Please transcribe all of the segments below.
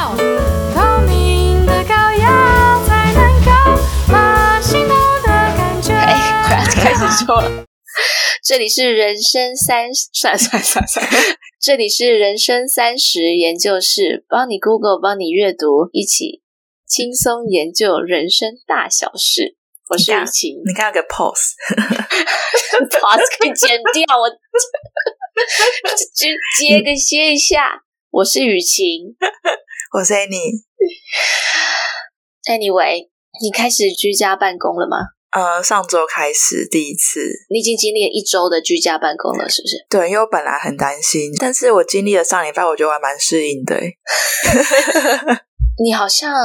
要透明的膏药才能够把心动的感觉。哎，快要开始说了。这里是人生三算算算算，这里是人生三十研究室，帮你 Google，帮你阅读，一起轻松研究人生大小事。我是雨晴，你看个 pose，pose 可以剪掉，我 就接个歇一下。我是雨晴，我是 Annie。Anyway，你开始居家办公了吗？呃，上周开始第一次。你已经经历了一周的居家办公了，是不是？对，因为我本来很担心，但是我经历了上礼拜，我觉得我还蛮适应的。你好像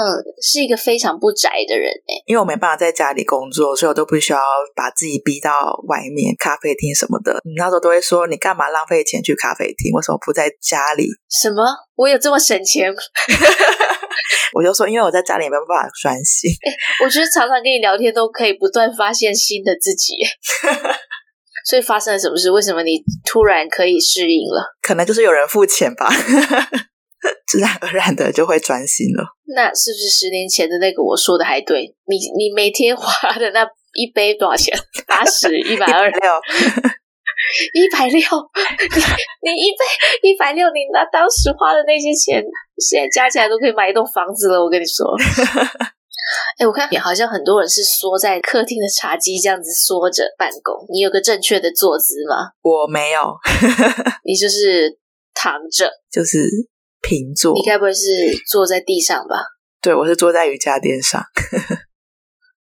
是一个非常不宅的人诶，因为我没办法在家里工作，所以我都不需要把自己逼到外面咖啡厅什么的。你那时候都会说，你干嘛浪费钱去咖啡厅？为什么不在家里？什么？我有这么省钱？我就说，因为我在家里也没办法专心。我觉得常常跟你聊天都可以不断发现新的自己。所以发生了什么事？为什么你突然可以适应了？可能就是有人付钱吧。自然而然的就会专心了。那是不是十年前的那个我说的还对？你你每天花的那一杯多少钱？八十、一百二、六、一百六。你你一杯一百六，你那当时花的那些钱，现在加起来都可以买一栋房子了。我跟你说，哎，我看好像很多人是缩在客厅的茶几这样子缩着办公。你有个正确的坐姿吗？我没有，你就是躺着，就是。平坐，你该不会是坐在地上吧？对，我是坐在瑜伽垫上。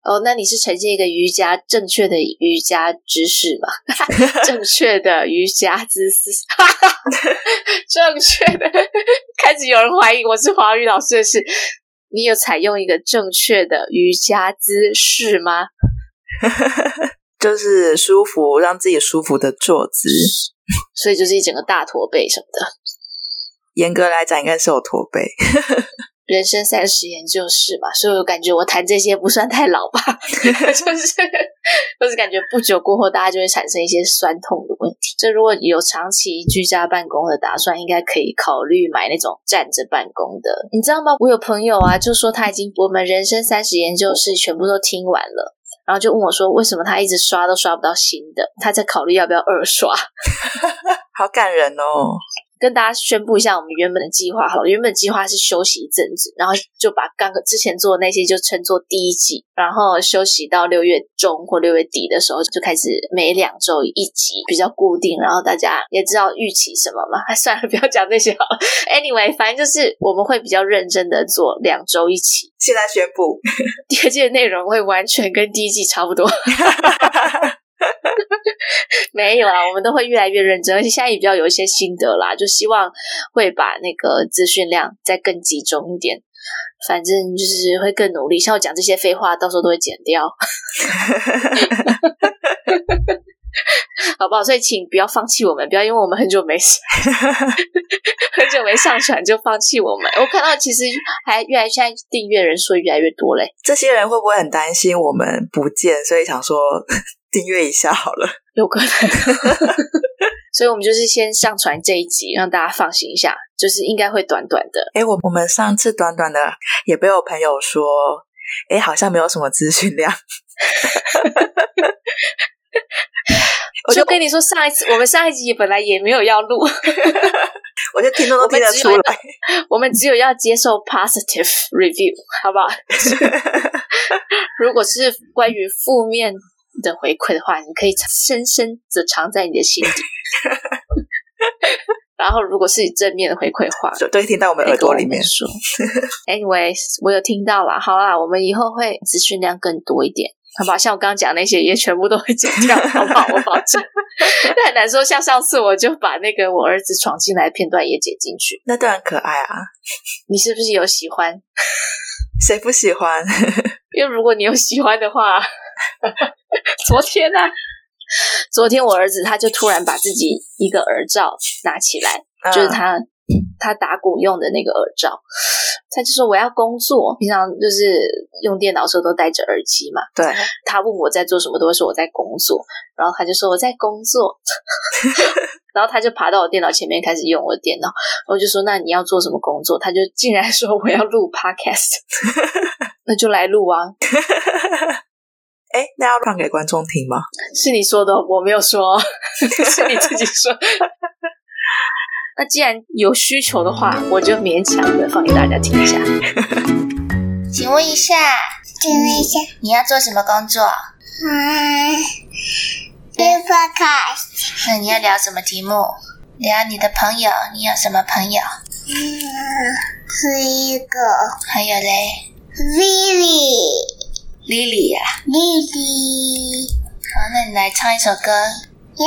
哦，那你是呈现一个瑜伽正确的瑜伽姿势吗？正确的瑜伽姿势，正确的。开始有人怀疑我是华语老师的事，你有采用一个正确的瑜伽姿势吗？就是舒服，让自己舒服的坐姿，所以就是一整个大驼背什么的。严格来讲，应该是我驼背。人生三十研究室嘛，所以我感觉我谈这些不算太老吧，就是就是感觉不久过后，大家就会产生一些酸痛的问题。这如果有长期居家办公的打算，应该可以考虑买那种站着办公的。你知道吗？我有朋友啊，就说他已经我们人生三十研究室全部都听完了，然后就问我说，为什么他一直刷都刷不到新的？他在考虑要不要二刷。好感人哦。跟大家宣布一下我们原本的计划好了，原本计划是休息一阵子，然后就把刚刚之前做的那些就称作第一季，然后休息到六月中或六月底的时候就开始每两周一集，比较固定，然后大家也知道预期什么嘛。还 算了，不要讲这些好了。Anyway，反正就是我们会比较认真的做两周一期。现在宣布，第二季的内容会完全跟第一季差不多。没有啊，我们都会越来越认真，而且现在也比较有一些心得啦，就希望会把那个资讯量再更集中一点。反正就是会更努力，像我讲这些废话，到时候都会剪掉，好不好？所以请不要放弃我们，不要因为我们很久没 很久没上传就放弃我们。我看到其实还越来，现在订阅人数越来越多嘞。这些人会不会很担心我们不见，所以想说？订阅一下好了，有可能，所以我们就是先上传这一集，让大家放心一下，就是应该会短短的。哎，我我们上次短短的也被我朋友说，哎，好像没有什么资讯量。我就跟你说，上一次我们上一集本来也没有要录，我就听都都听得出来我，我们只有要接受 positive review，好不好？如果是关于负面。的回馈的话，你可以深深的藏在你的心底。然后，如果是你正面的回馈的话，就都会听到我们耳朵里面说。Anyways，我有听到了。好啦，我们以后会资讯量更多一点，好不好？像我刚刚讲那些，也全部都会剪掉，好不好？我保证。但很难说，像上次我就把那个我儿子闯进来的片段也剪进去，那段很可爱啊。你是不是有喜欢？谁不喜欢？因为如果你有喜欢的话。昨天呢、啊？昨天我儿子他就突然把自己一个耳罩拿起来，嗯、就是他他打鼓用的那个耳罩，他就说我要工作。平常就是用电脑的时候都戴着耳机嘛。对。他问我在做什么，都会说我在工作。然后他就说我在工作。然后他就爬到我电脑前面开始用我的电脑，我就说：“那你要做什么工作？”他就竟然说：“我要录 podcast。” 那就来录啊！哎，那要放给观众听吗？是你说的，我没有说 是你自己说。那既然有需求的话，我就勉强的放给大家听一下。请问一下，请问一下，你要做什么工作？嗯，录 podcast。那你要聊什么题目？聊你的朋友。你有什么朋友？嗯，是一个。还有嘞，Lily，Lily 呀，Lily。好，那你来唱一首歌。啦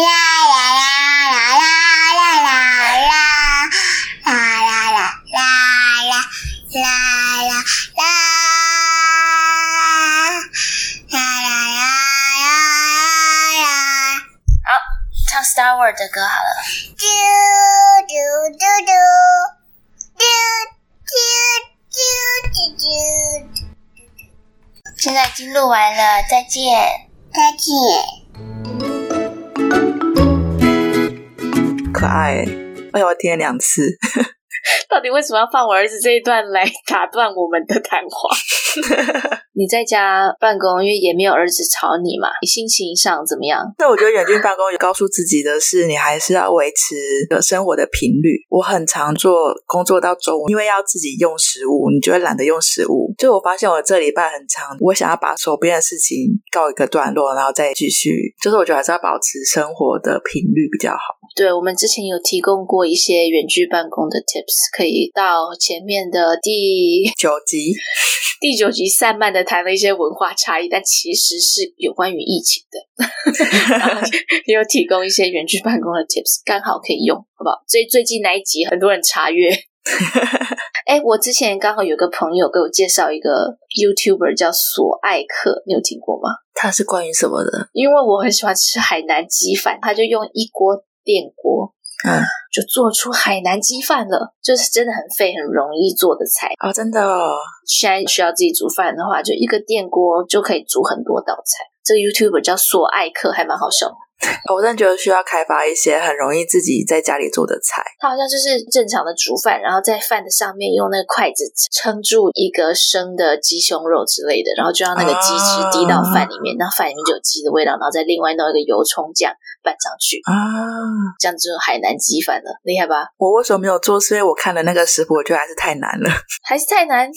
啦啦啦啦啦啦啦啦啦啦啦啦啦啦啦啦！好，唱 Star Wars 的歌好了。嘟嘟嘟嘟嘟嘟嘟嘟嘟。现在已经录完了，再见，再见。可爱，哎呦，我听了两次。到底为什么要放我儿子这一段来打断我们的谈话？你在家办公，因为也没有儿子吵你嘛，你心情上怎么样？那我觉得远距办公也告诉自己的是，你还是要维持的生活的频率。我很常做工作到中午，因为要自己用食物，你就会懒得用食物。就我发现我这礼拜很长，我想要把手边的事情告一个段落，然后再继续。就是我觉得还是要保持生活的频率比较好。对，我们之前有提供过一些远距办公的 tips，可以到前面的第九集，第九集散漫的谈了一些文化差异，但其实是有关于疫情的，然后也有提供一些远距办公的 tips，刚好可以用，好不好？所以最近那一集很多人查阅。哎，我之前刚好有个朋友给我介绍一个 YouTuber 叫索爱克，你有听过吗？他是关于什么的？因为我很喜欢吃海南鸡饭，他就用一锅电锅。嗯，就做出海南鸡饭了，就是真的很费、很容易做的菜啊、哦！真的、哦，现在需要自己煮饭的话，就一个电锅就可以煮很多道菜。这个 YouTuber 叫索爱克，还蛮好笑。我真的觉得需要开发一些很容易自己在家里做的菜。它好像就是正常的煮饭，然后在饭的上面用那个筷子撑住一个生的鸡胸肉之类的，然后就让那个鸡汁滴到饭里面，那、啊、饭里面就有鸡的味道，然后再另外弄一个油葱酱。拌上去啊，这样就海南鸡饭了，厉害吧？我为什么没有做？是因为我看了那个食谱，我觉得还是太难了，还是太难。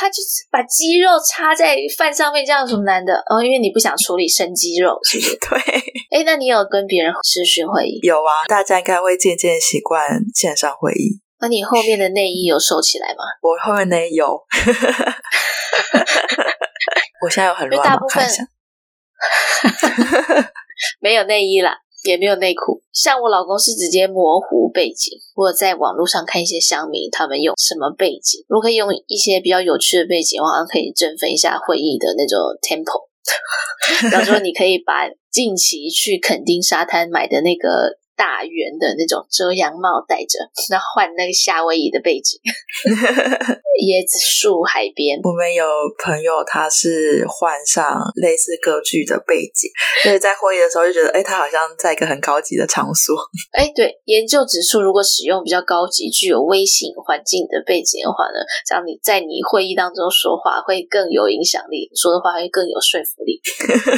他就是把鸡肉插在饭上面，这样有什么难的？哦，因为你不想处理生鸡肉，是不是？对。哎，那你有跟别人视讯会议？有啊，大家应该会渐渐习惯线上会议。那你后面的内衣有收起来吗？我后面内衣有，我现在有很乱，大部分。没有内衣啦，也没有内裤。像我老公是直接模糊背景。我在网络上看一些乡民，他们用什么背景？如果可以用一些比较有趣的背景，我好像可以振奋一下会议的那种 tempo。比方说，你可以把近期去垦丁沙滩买的那个。大圆的那种遮阳帽戴着，然后换那个夏威夷的背景，椰子树海边。我们有朋友，他是换上类似歌剧的背景，所以在会议的时候就觉得，哎，他好像在一个很高级的场所。哎，对，研究指出，如果使用比较高级、具有微型环境的背景的话呢，这样你在你会议当中说话会更有影响力，说的话会更有说服力。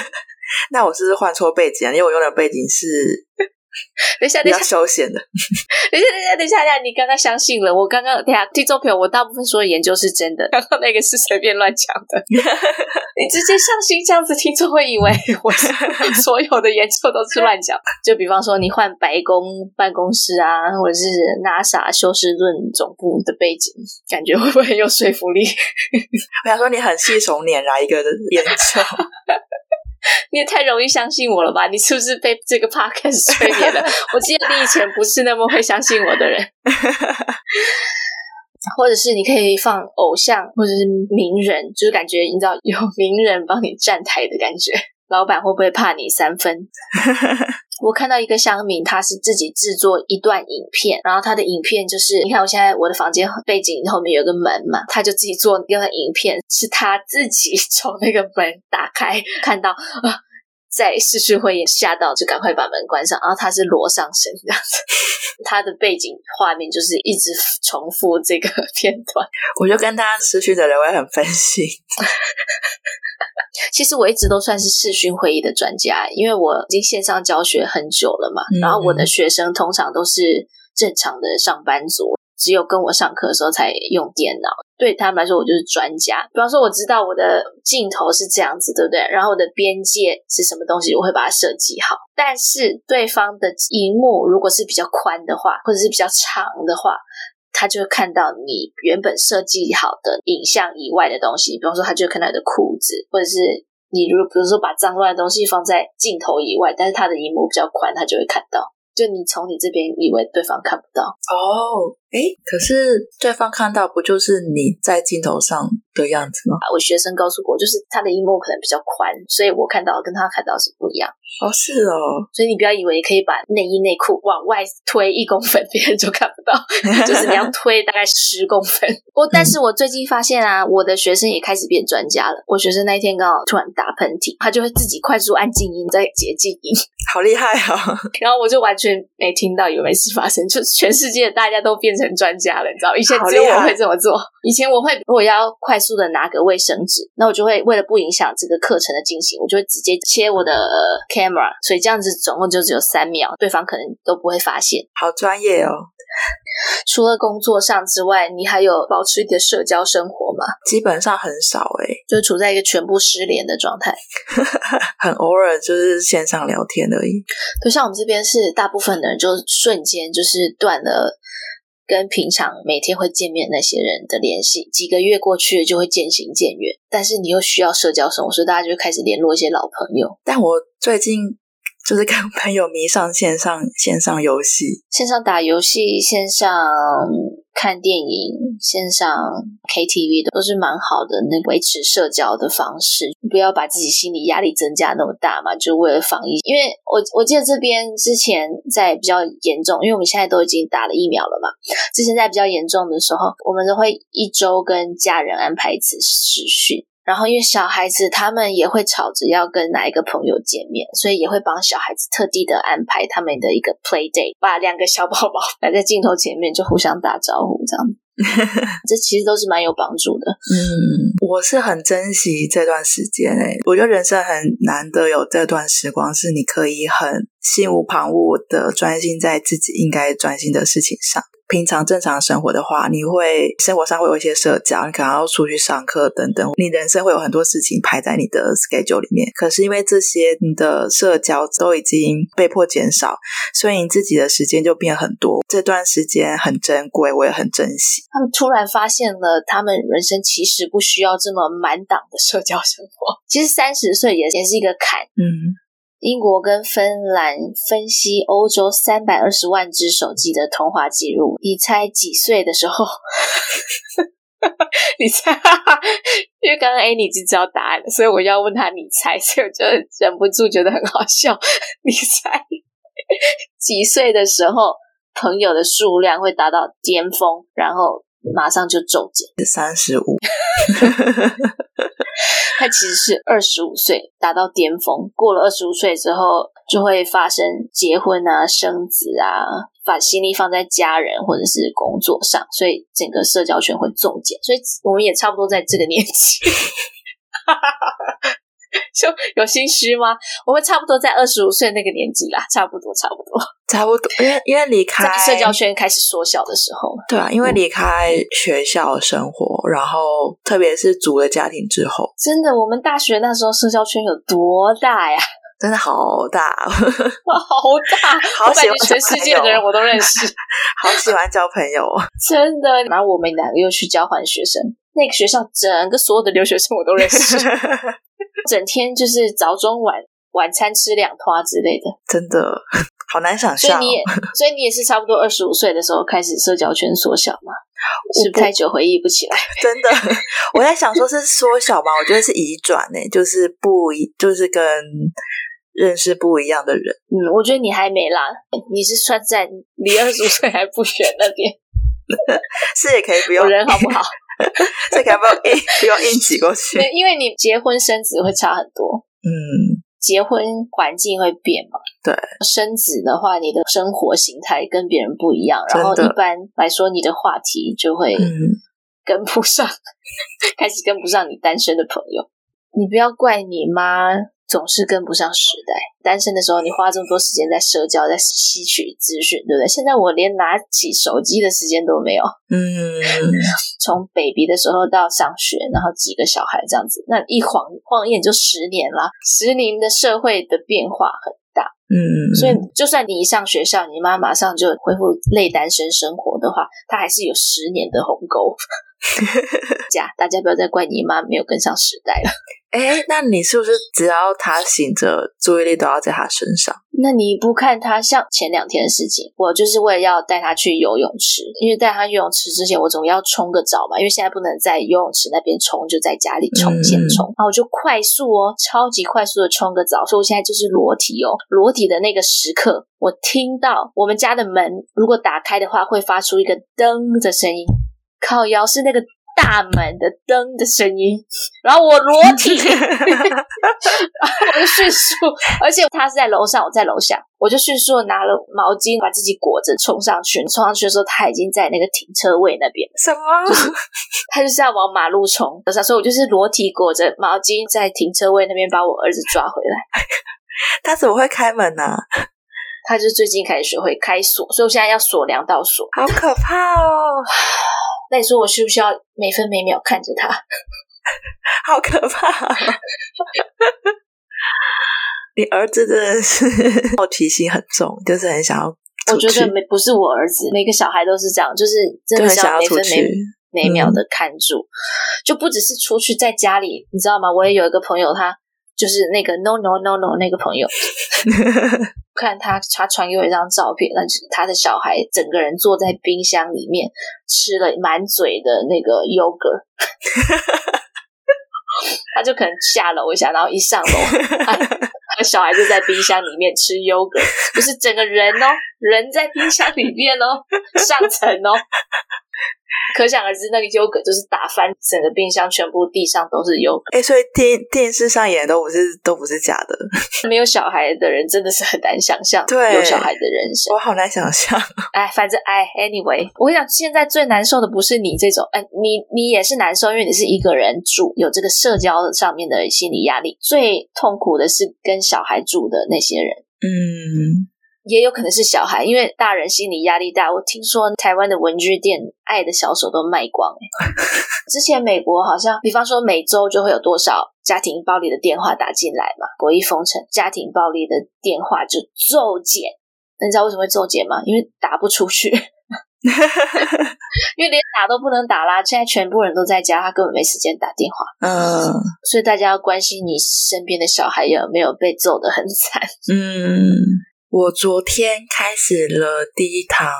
那我是不是换错背景啊？因为我用的背景是。等一下，等一下，休闲的。等一下，等一下，等一下，你刚刚相信了我刚刚？等下，听众朋友，我大部分说的研究是真的，刚刚那个是随便乱讲的。你直接相信这样子，听众会以为我所有的研究都是乱讲。就比方说，你换白宫办公室啊，或者是 NASA 休斯顿总部的背景，感觉会不会很有说服力？我想说，你很信手拈来一个研究。你也太容易相信我了吧？你是不是被这个 podcast 催眠了？我记得你以前不是那么会相信我的人，或者是你可以放偶像或者是名人，就是感觉你知道有名人帮你站台的感觉。老板会不会怕你三分？我看到一个乡民，他是自己制作一段影片，然后他的影片就是，你看我现在我的房间背景后面有个门嘛，他就自己做一段影片，是他自己从那个门打开，看到啊。在视讯会议吓到，就赶快把门关上。然后他是裸上身这样子，他的背景画面就是一直重复这个片段。我就跟他视讯的人，我也很分心。其实我一直都算是视讯会议的专家，因为我已经线上教学很久了嘛。然后我的学生通常都是正常的上班族。只有跟我上课的时候才用电脑，对他们来说我就是专家。比方说，我知道我的镜头是这样子，对不对？然后我的边界是什么东西，我会把它设计好。但是对方的荧幕如果是比较宽的话，或者是比较长的话，他就会看到你原本设计好的影像以外的东西。比方说，他就会看到你的裤子，或者是你如比如说把脏乱的东西放在镜头以外，但是他的荧幕比较宽，他就会看到。就你从你这边以为对方看不到哦。哎，可是对方看到不就是你在镜头上的样子吗？我学生告诉我，就是他的萤幕可能比较宽，所以我看到跟他看到是不一样。哦，是哦。所以你不要以为可以把内衣内裤往外推一公分，别人就看不到，就是你要推大概十公分。我但是我最近发现啊，我的学生也开始变专家了。我学生那一天刚好突然打喷嚏，他就会自己快速按静音再接静音，好厉害哦！然后我就完全没听到有没事发生，就全世界大家都变成。成专家了，你知道？以前只有我会这么做。以前我会，如果要快速的拿个卫生纸，那我就会为了不影响这个课程的进行，我就会直接切我的 camera，所以这样子总共就只有三秒，对方可能都不会发现。好专业哦！除了工作上之外，你还有保持你的社交生活吗？基本上很少诶，就处在一个全部失联的状态，很偶尔就是线上聊天而已。就像我们这边是大部分的人，就瞬间就是断了。跟平常每天会见面那些人的联系，几个月过去了就会渐行渐远。但是你又需要社交生活，所以大家就开始联络一些老朋友。但我最近就是跟朋友迷上线上线上游戏，线上打游戏，线上。看电影、线上 KTV 的都是蛮好的，那维持社交的方式，不要把自己心理压力增加那么大嘛，就为了防疫。因为我我记得这边之前在比较严重，因为我们现在都已经打了疫苗了嘛。之前在比较严重的时候，我们都会一周跟家人安排一次视讯。然后，因为小孩子他们也会吵着要跟哪一个朋友见面，所以也会帮小孩子特地的安排他们的一个 play day，把两个小宝宝 摆在镜头前面就互相打招呼，这样，这其实都是蛮有帮助的。嗯，我是很珍惜这段时间诶，我觉得人生很难得有这段时光，是你可以很心无旁骛的专心在自己应该专心的事情上。平常正常生活的话，你会生活上会有一些社交，你可能要出去上课等等，你人生会有很多事情排在你的 schedule 里面。可是因为这些，你的社交都已经被迫减少，所以你自己的时间就变很多。这段时间很珍贵，我也很珍惜。他们突然发现了，他们人生其实不需要这么满档的社交生活。其实三十岁也也是一个坎。嗯。英国跟芬兰分析欧洲三百二十万只手机的通话记录，你猜几岁的时候？你猜？因为刚刚 Annie 已经知道答案了，所以我要问他你猜，所以我就忍不住觉得很好笑。你猜几岁的时候朋友的数量会达到巅峰，然后马上就骤减？三十五。他其实是二十五岁达到巅峰，过了二十五岁之后就会发生结婚啊、生子啊，把心力放在家人或者是工作上，所以整个社交圈会骤减。所以我们也差不多在这个年纪。就有心虚吗？我们差不多在二十五岁那个年纪啦，差不多，差不多，差不多。因为因为离开社交圈开始缩小的时候，对啊，因为离开学校生活，嗯、然后特别是组了家庭之后，真的，我们大学那时候社交圈有多大呀？真的好大，好大，好喜欢全世界的人我都认识，好喜欢交朋友，真的。然后我们两个又去交换学生，那个学校整个所有的留学生我都认识。整天就是早中晚晚餐吃两拖之类的，真的 好难想象。所以你也，所以你也是差不多二十五岁的时候开始社交圈缩小嘛？是不是太久回忆不起来？真的，我在想说是缩小吗？我觉得是移转呢，就是不一，就是跟认识不一样的人。嗯，我觉得你还没啦，你是算在离二十五岁还不远那边，是也可以不用人好不好？这个要不要硬不用硬挤过去？因为你结婚生子会差很多。嗯，结婚环境会变嘛？对，生子的话，你的生活形态跟别人不一样，然后一般来说，你的话题就会跟不上，嗯、开始跟不上你单身的朋友。你不要怪你妈。总是跟不上时代。单身的时候，你花这么多时间在社交，在吸取资讯，对不对？现在我连拿起手机的时间都没有。嗯，从 baby 的时候到上学，然后几个小孩这样子，那一晃晃眼就十年了。十年的社会的变化很大。嗯，所以就算你一上学校，你妈马上就恢复类单身生活的话，她还是有十年的鸿沟。家，大家不要再怪你妈没有跟上时代了。哎，那你是不是只要他醒着，注意力都要在他身上？那你不看他，像前两天的事情，我就是为了要带他去游泳池，因为带他去游泳池之前，我总要冲个澡嘛，因为现在不能在游泳池那边冲，就在家里冲先冲，然后我就快速哦，超级快速的冲个澡，所以我现在就是裸体哦，裸体的那个时刻，我听到我们家的门如果打开的话，会发出一个噔的声音，靠腰是那个。大门的灯的声音，然后我裸体，然后我就迅速，而且他是在楼上，我在楼下，我就迅速拿了毛巾把自己裹着冲上去。冲上去的时候，他已经在那个停车位那边。什么？就是他就是要往马路冲，所以我就是裸体裹着毛巾在停车位那边把我儿子抓回来。他怎么会开门呢？他就是最近开始学会开锁，所以我现在要锁两道锁。好可怕哦！那你说我需不需要每分每秒看着他？好可怕！你儿子真的是 好奇心很重，就是很想要。我觉得没不是我儿子，每个小孩都是这样，就是真的想要每分每每秒的看住，嗯、就不只是出去，在家里，你知道吗？我也有一个朋友，他就是那个 no no no no 那个朋友。看他，他传给我一张照片，那是他的小孩整个人坐在冰箱里面吃了满嘴的那个 yogurt，他就可能下楼一下，然后一上楼，他，他小孩就在冰箱里面吃 yogurt，就是整个人哦，人在冰箱里面哦，上层哦。可想而知，那个优格就是打翻整个冰箱，全部地上都是优格。哎，所以电电视上演的都不是都不是假的。没有小孩的人真的是很难想象，对有小孩的人生，我好难想象。哎，反正哎，anyway，我跟你讲，现在最难受的不是你这种，哎，你你也是难受，因为你是一个人住，有这个社交上面的心理压力。最痛苦的是跟小孩住的那些人。嗯。也有可能是小孩，因为大人心理压力大。我听说台湾的文具店《爱的小手》都卖光哎。之前美国好像，比方说每周就会有多少家庭暴力的电话打进来嘛，国一封城，家庭暴力的电话就骤减。那你知道为什么会骤减吗？因为打不出去，因为连打都不能打啦。现在全部人都在家，他根本没时间打电话。嗯，所以大家要关心你身边的小孩有没有被揍得很惨。嗯。我昨天开始了第一堂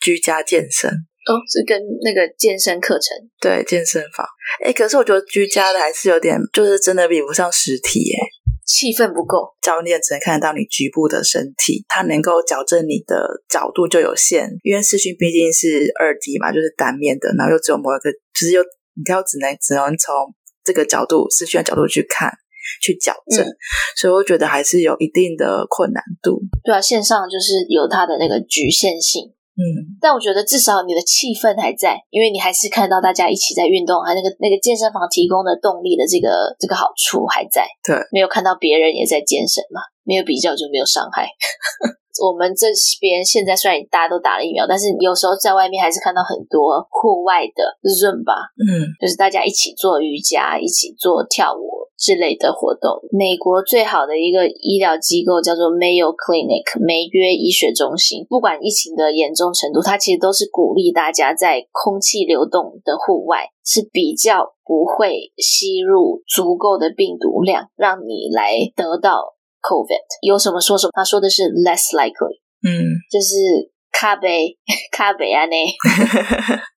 居家健身哦，是跟那个健身课程，对，健身房。哎，可是我觉得居家的还是有点，就是真的比不上实体，哎，气氛不够。教练只能看得到你局部的身体，他能够矫正你的角度就有限，因为视讯毕竟是二 D 嘛，就是单面的，然后又只有某一个，就是又你要只能只能从这个角度视讯的角度去看。去矫正，嗯、所以我觉得还是有一定的困难度。对啊，线上就是有它的那个局限性。嗯，但我觉得至少你的气氛还在，因为你还是看到大家一起在运动，还有那个那个健身房提供的动力的这个这个好处还在。对，没有看到别人也在健身嘛，没有比较就没有伤害。我们这边现在虽然大家都打了疫苗，但是有时候在外面还是看到很多户外的 Zumba，嗯，就是大家一起做瑜伽、一起做跳舞之类的活动。美国最好的一个医疗机构叫做 Mayo Clinic，梅约医学中心。不管疫情的严重程度，它其实都是鼓励大家在空气流动的户外是比较不会吸入足够的病毒量，让你来得到。COVID 有什么说什么，他说的是 less likely，嗯，就是卡北卡北啊，那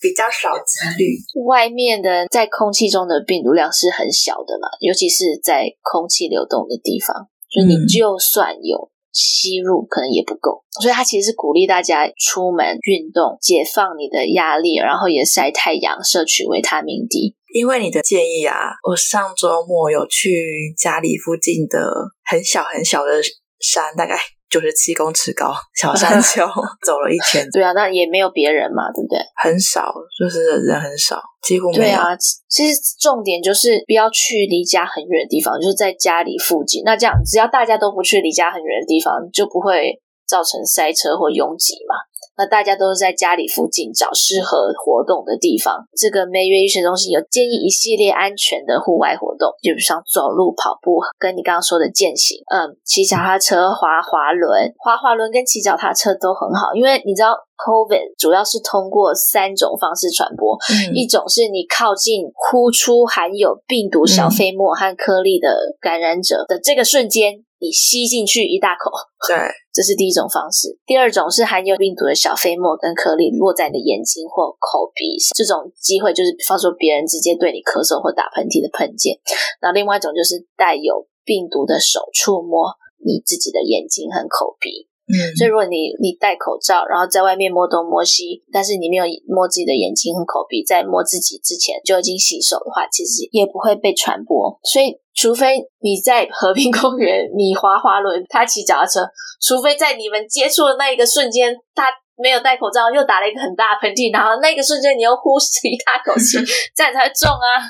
比较少几率。外面的在空气中的病毒量是很小的嘛，尤其是在空气流动的地方，所以你就算有吸入，可能也不够。所以他其实是鼓励大家出门运动，解放你的压力，然后也晒太阳，摄取维他命 D。因为你的建议啊，我上周末有去家里附近的很小很小的山，大概九十七公尺高 小山丘，走了一圈。对啊，那也没有别人嘛，对不对？很少，就是人很少，几乎没有。对啊，其实重点就是不要去离家很远的地方，就是在家里附近。那这样，只要大家都不去离家很远的地方，就不会造成塞车或拥挤嘛。那大家都是在家里附近找适合活动的地方。这个梅约医学中心有建议一系列安全的户外活动，就比如像走路、跑步，跟你刚刚说的健行，嗯，骑脚踏车、滑滑轮、滑滑轮跟骑脚踏车都很好，因为你知道，COVID 主要是通过三种方式传播，嗯、一种是你靠近呼出含有病毒小飞沫和颗粒的感染者的这个瞬间。你吸进去一大口，对，这是第一种方式。第二种是含有病毒小飞沫跟颗粒落在你的眼睛或口鼻，这种机会就是，比方说别人直接对你咳嗽或打喷嚏的喷溅。那另外一种就是带有病毒的手触摸你自己的眼睛和口鼻。嗯，所以如果你你戴口罩，然后在外面摸东摸西，但是你没有摸自己的眼睛和口鼻，在摸自己之前就已经洗手的话，其实也不会被传播。所以，除非你在和平公园，你滑滑轮，他骑脚踏车，除非在你们接触的那一个瞬间，他没有戴口罩，又打了一个很大的喷嚏，然后那个瞬间你又呼吸一大口气，这样才会中啊！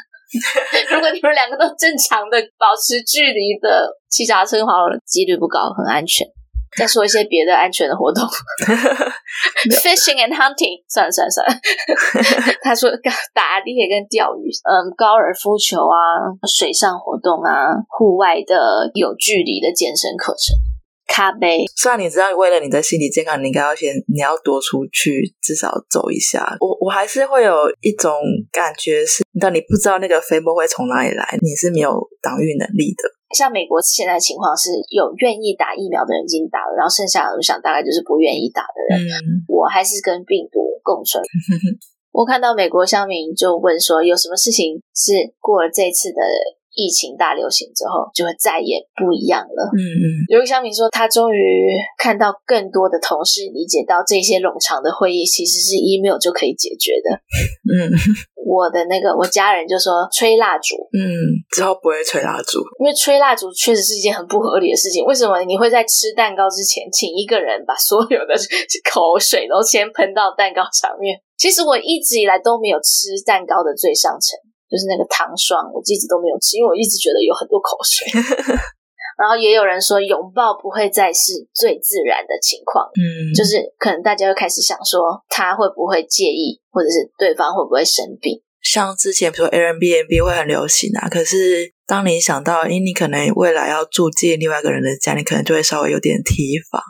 如果你们两个都正常的保持距离的骑脚踏车滑滑轮，几率不高，很安全。再说一些别的安全的活动，fishing and hunting，算了算了算了。他说打猎跟钓鱼，嗯，高尔夫球啊，水上活动啊，户外的有距离的健身课程，咖啡。虽然你知道，为了你的心理健康，你应该要先你要多出去，至少走一下。我我还是会有一种感觉是，当你不知道那个飞沫会从哪里来，你是没有挡御能力的。像美国现在情况是有愿意打疫苗的人已经打了，然后剩下的我想大概就是不愿意打的人。嗯，我还是跟病毒共存。我看到美国乡民就问说，有什么事情是过了这次的疫情大流行之后就会再也不一样了？嗯嗯，有一个乡民说，他终于看到更多的同事理解到这些冗长的会议其实是 email 就可以解决的。嗯。我的那个，我家人就说吹蜡烛，嗯，之后不会吹蜡烛，因为吹蜡烛确实是一件很不合理的事情。为什么你会在吃蛋糕之前，请一个人把所有的口水都先喷到蛋糕上面？其实我一直以来都没有吃蛋糕的最上层，就是那个糖霜，我一直都没有吃，因为我一直觉得有很多口水。然后也有人说，拥抱不会再是最自然的情况，嗯，就是可能大家会开始想说，他会不会介意，或者是对方会不会生病？像之前比如说 Airbnb 会很流行啊，可是当你想到，诶，你可能未来要住进另外一个人的家，你可能就会稍微有点提防。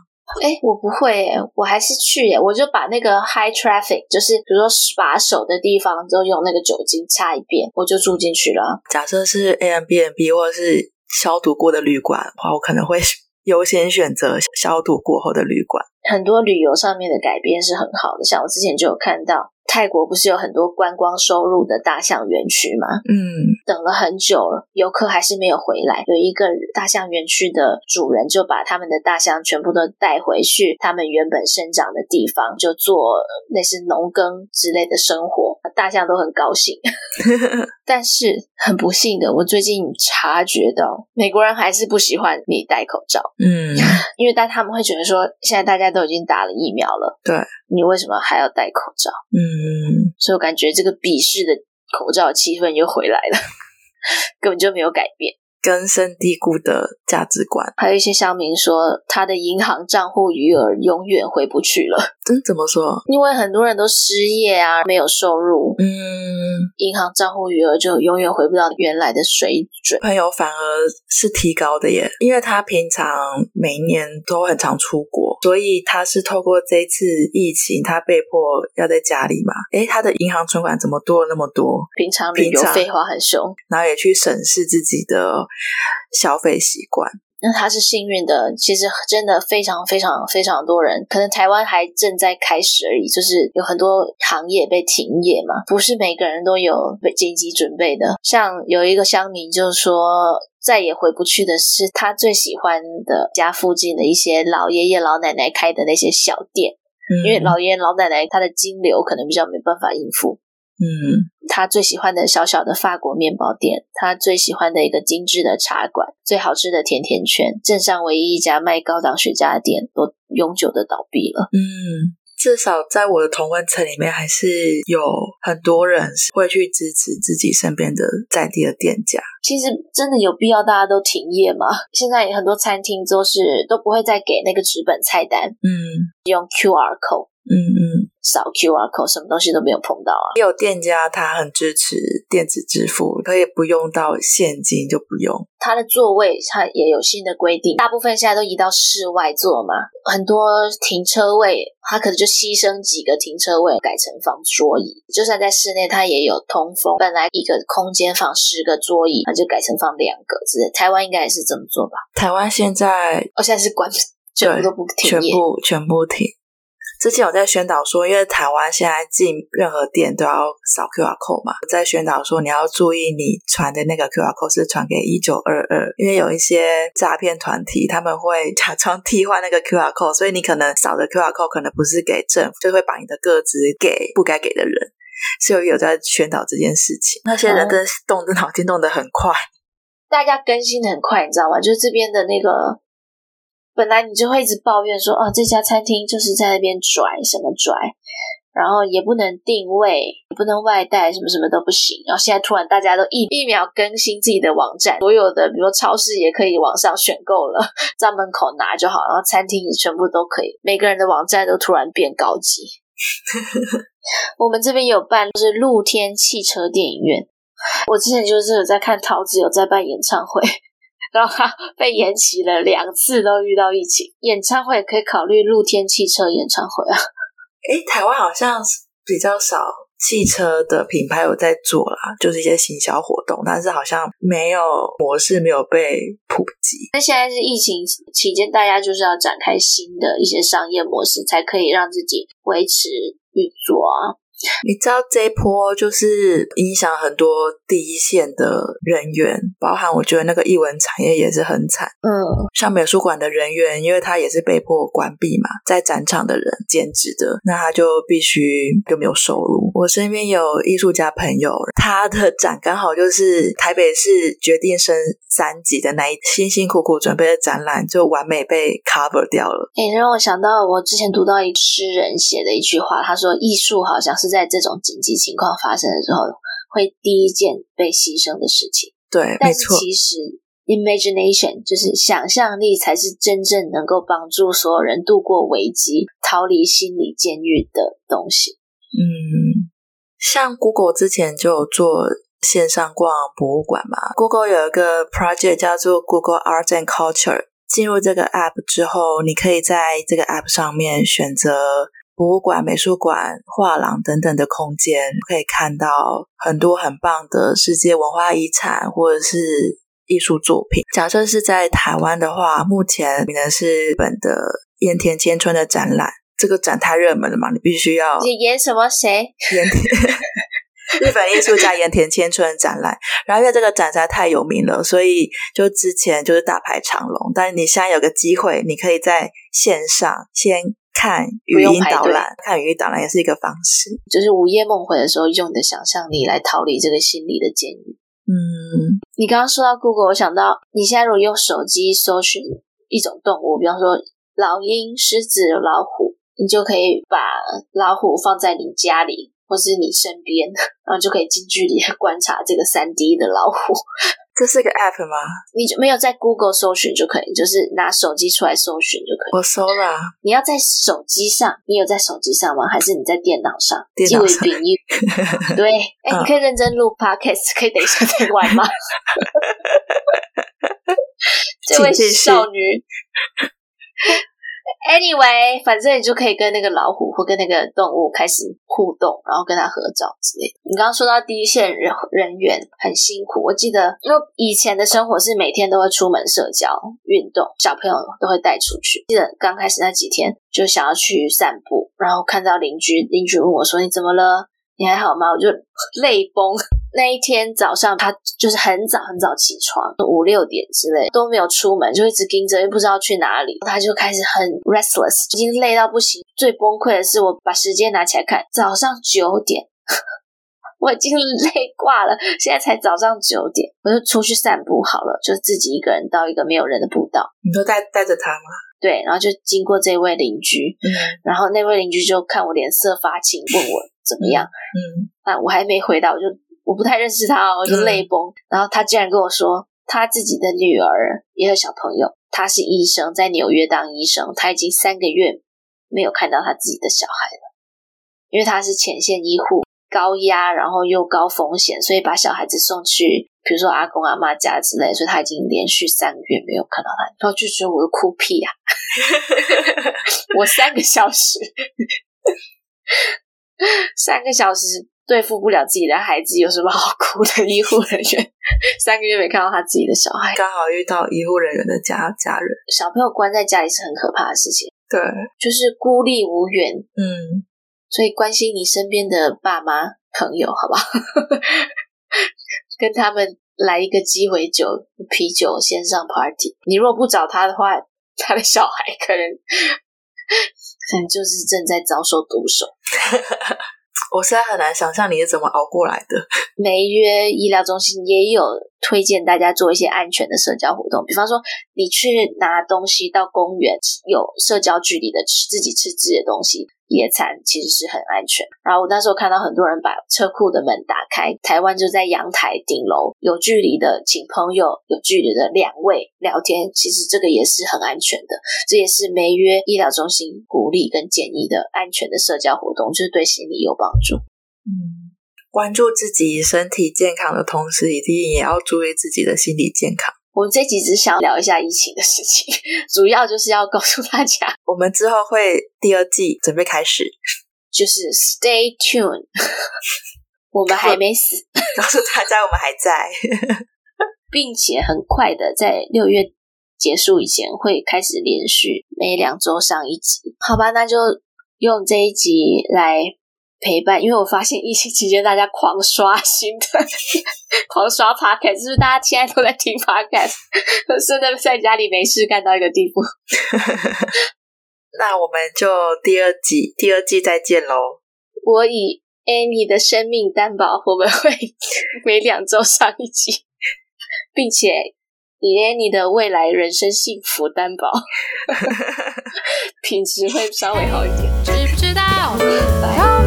哎，我不会耶，我还是去耶，我就把那个 high traffic，就是比如说把手的地方，都用那个酒精擦一遍，我就住进去了。假设是 Airbnb 或者是。消毒过的旅馆的话，我可能会优先选择消毒过后的旅馆。很多旅游上面的改变是很好的，像我之前就有看到。泰国不是有很多观光收入的大象园区吗？嗯，等了很久了，游客还是没有回来。有一个大象园区的主人就把他们的大象全部都带回去，他们原本生长的地方，就做类似农耕之类的生活，大象都很高兴。但是很不幸的，我最近察觉到美国人还是不喜欢你戴口罩。嗯，因为但他们会觉得说，现在大家都已经打了疫苗了，对，你为什么还要戴口罩？嗯。嗯，所以我感觉这个鄙视的口罩气氛又回来了，根本就没有改变。根深蒂固的价值观，还有一些乡民说，他的银行账户余额永远回不去了。嗯，怎么说？因为很多人都失业啊，没有收入，嗯，银行账户余额就永远回不到原来的水准。朋友反而是提高的耶，因为他平常每一年都很常出国，所以他是透过这次疫情，他被迫要在家里嘛。诶，他的银行存款怎么多了那么多？平常旅游废话很凶，然后也去审视自己的。消费习惯，那他是幸运的。其实真的非常非常非常多人，可能台湾还正在开始而已，就是有很多行业被停业嘛，不是每个人都有被紧急准备的。像有一个乡民就说，再也回不去的是他最喜欢的家附近的一些老爷爷老奶奶开的那些小店，嗯、因为老爷爷老奶奶他的金流可能比较没办法应付。嗯，他最喜欢的小小的法国面包店，他最喜欢的一个精致的茶馆，最好吃的甜甜圈，镇上唯一一家卖高档雪茄的店都永久的倒闭了。嗯，至少在我的同温层里面，还是有很多人会去支持自己身边的在地的店家。其实真的有必要大家都停业吗？现在很多餐厅都是都不会再给那个纸本菜单，嗯，用 QR code。嗯嗯，扫 QR code，什么东西都没有碰到啊。也有店家他很支持电子支付，可以不用到现金就不用。他的座位他也有新的规定，大部分现在都移到室外坐嘛。很多停车位他可能就牺牲几个停车位改成放桌椅，就算在室内他也有通风。本来一个空间放十个桌椅，他就改成放两个。之类，台湾应该也是这么做吧？台湾现在哦，现在是关，全部都不停业，全部全部停。之前我在宣导说，因为台湾现在进任何店都要扫 QR code 嘛，在宣导说你要注意你传的那个 QR code 是传给一九二二，因为有一些诈骗团体他们会 假装替换那个 QR code，所以你可能扫的 QR code 可能不是给政府，就会把你的个子给不该给的人。所以有在宣导这件事情，那些人真的是动的脑筋动得很快，大家更新的很快，你知道吗？就是这边的那个。本来你就会一直抱怨说，哦，这家餐厅就是在那边拽什么拽，然后也不能定位，也不能外带，什么什么都不行。然后现在突然大家都一一秒更新自己的网站，所有的比如说超市也可以网上选购了，在门口拿就好，然后餐厅也全部都可以，每个人的网站都突然变高级。我们这边有办就是露天汽车电影院，我之前就是有在看陶子有在办演唱会。然后他被延期了两次，都遇到疫情。演唱会可以考虑露天汽车演唱会啊。诶，台湾好像比较少汽车的品牌有在做啦，就是一些行销活动，但是好像没有模式没有被普及。那现在是疫情期间，大家就是要展开新的一些商业模式，才可以让自己维持运作啊。你知道这一波就是影响很多第一线的人员，包含我觉得那个艺文产业也是很惨。嗯，像美术馆的人员，因为他也是被迫关闭嘛，在展场的人兼职的，那他就必须就没有收入。我身边有艺术家朋友，他的展刚好就是台北市决定升三级的那一辛辛苦苦准备的展览，就完美被 cover 掉了。诶，让我想到我之前读到一个诗人写的一句话，他说：“艺术好像是。”在这种紧急情况发生的时候，会第一件被牺牲的事情。对，但是其实，imagination 就是想象力，才是真正能够帮助所有人度过危机、逃离心理监狱的东西。嗯，像 Google 之前就有做线上逛博物馆嘛，Google 有一个 project 叫做 Google Arts and Culture。进入这个 app 之后，你可以在这个 app 上面选择。博物馆、美术馆、画廊等等的空间，可以看到很多很棒的世界文化遗产或者是艺术作品。假设是在台湾的话，目前可能是日本的盐田千春的展览，这个展太热门了嘛，你必须要。你演什么？谁？盐田。日本艺术家盐田千春展览，然后因为这个展实在太有名了，所以就之前就是大排长龙。但是你现在有个机会，你可以在线上先。看语音导览，看语音导览也是一个方式，就是午夜梦回的时候，用你的想象力来逃离这个心理的监狱。嗯，你刚刚说到 Google，我想到你现在如果用手机搜寻一种动物，比方说老鹰、狮子、老虎，你就可以把老虎放在你家里或是你身边，然后就可以近距离观察这个三 D 的老虎。这是个 app 吗？你就没有在 Google 搜寻就可以，就是拿手机出来搜寻就可以。我搜了。你要在手机上，你有在手机上吗？还是你在电脑上？电脑上。对，哎、欸，你可以认真录 podcast，可以等一下再玩吗？这位少女。Anyway，反正你就可以跟那个老虎或跟那个动物开始互动，然后跟他合照之类的。你刚刚说到第一线人人员很辛苦，我记得因为以前的生活是每天都会出门社交、运动，小朋友都会带出去。记得刚开始那几天就想要去散步，然后看到邻居，邻居问我说：“你怎么了？你还好吗？”我就泪崩。那一天早上，他就是很早很早起床，五六点之类都没有出门，就一直盯着，又不知道去哪里。他就开始很 restless，已经累到不行。最崩溃的是，我把时间拿起来看，早上九点，我已经累挂了，现在才早上九点，我就出去散步好了，就自己一个人到一个没有人的步道。你都带带着他吗？对，然后就经过这位邻居，嗯，然后那位邻居就看我脸色发青，问我怎么样，嗯，啊，我还没回答，我就我不太认识他，我就泪崩。嗯、然后他竟然跟我说，他自己的女儿也有小朋友，他是医生，在纽约当医生，他已经三个月没有看到他自己的小孩了，因为他是前线医护。高压，然后又高风险，所以把小孩子送去，比如说阿公阿妈家之类，所以他已经连续三个月没有看到他，然后就觉得我的哭屁啊！我三个小时，三个小时对付不了自己的孩子，有什么好哭的？医护人员三个月没看到他自己的小孩，刚好遇到医护人员的家家人，小朋友关在家里是很可怕的事情，对，就是孤立无援，嗯。所以关心你身边的爸妈朋友，好不好？跟他们来一个鸡尾酒、啤酒线上 party。你若不找他的话，他的小孩可能 可能就是正在遭受毒手。我现在很难想象你是怎么熬过来的。没约医疗中心也有推荐大家做一些安全的社交活动，比方说你去拿东西到公园，有社交距离的吃，自己吃自己的东西。野餐其实是很安全。然后我那时候看到很多人把车库的门打开，台湾就在阳台顶楼，有距离的请朋友，有距离的两位聊天，其实这个也是很安全的。这也是梅约医疗中心鼓励跟建议的安全的社交活动，就是对心理有帮助。嗯，关注自己身体健康的同时，一定也要注意自己的心理健康。我们这集只想聊一下疫情的事情，主要就是要告诉大家，我们之后会第二季准备开始，就是 Stay tuned，我们还没死，告诉大家我们还在，并且很快的在六月结束以前会开始连续每两周上一集，好吧？那就用这一集来。陪伴，因为我发现疫情期间大家狂刷新的，狂刷 podcast，是不是大家现在都在听 podcast？真的在家里没事干到一个地步。那我们就第二季，第二季再见喽。我以 Annie 的生命担保，我们会 每两周上一集，并且以 Annie 的未来人生幸福担保，品质会稍微好一点。知不知道？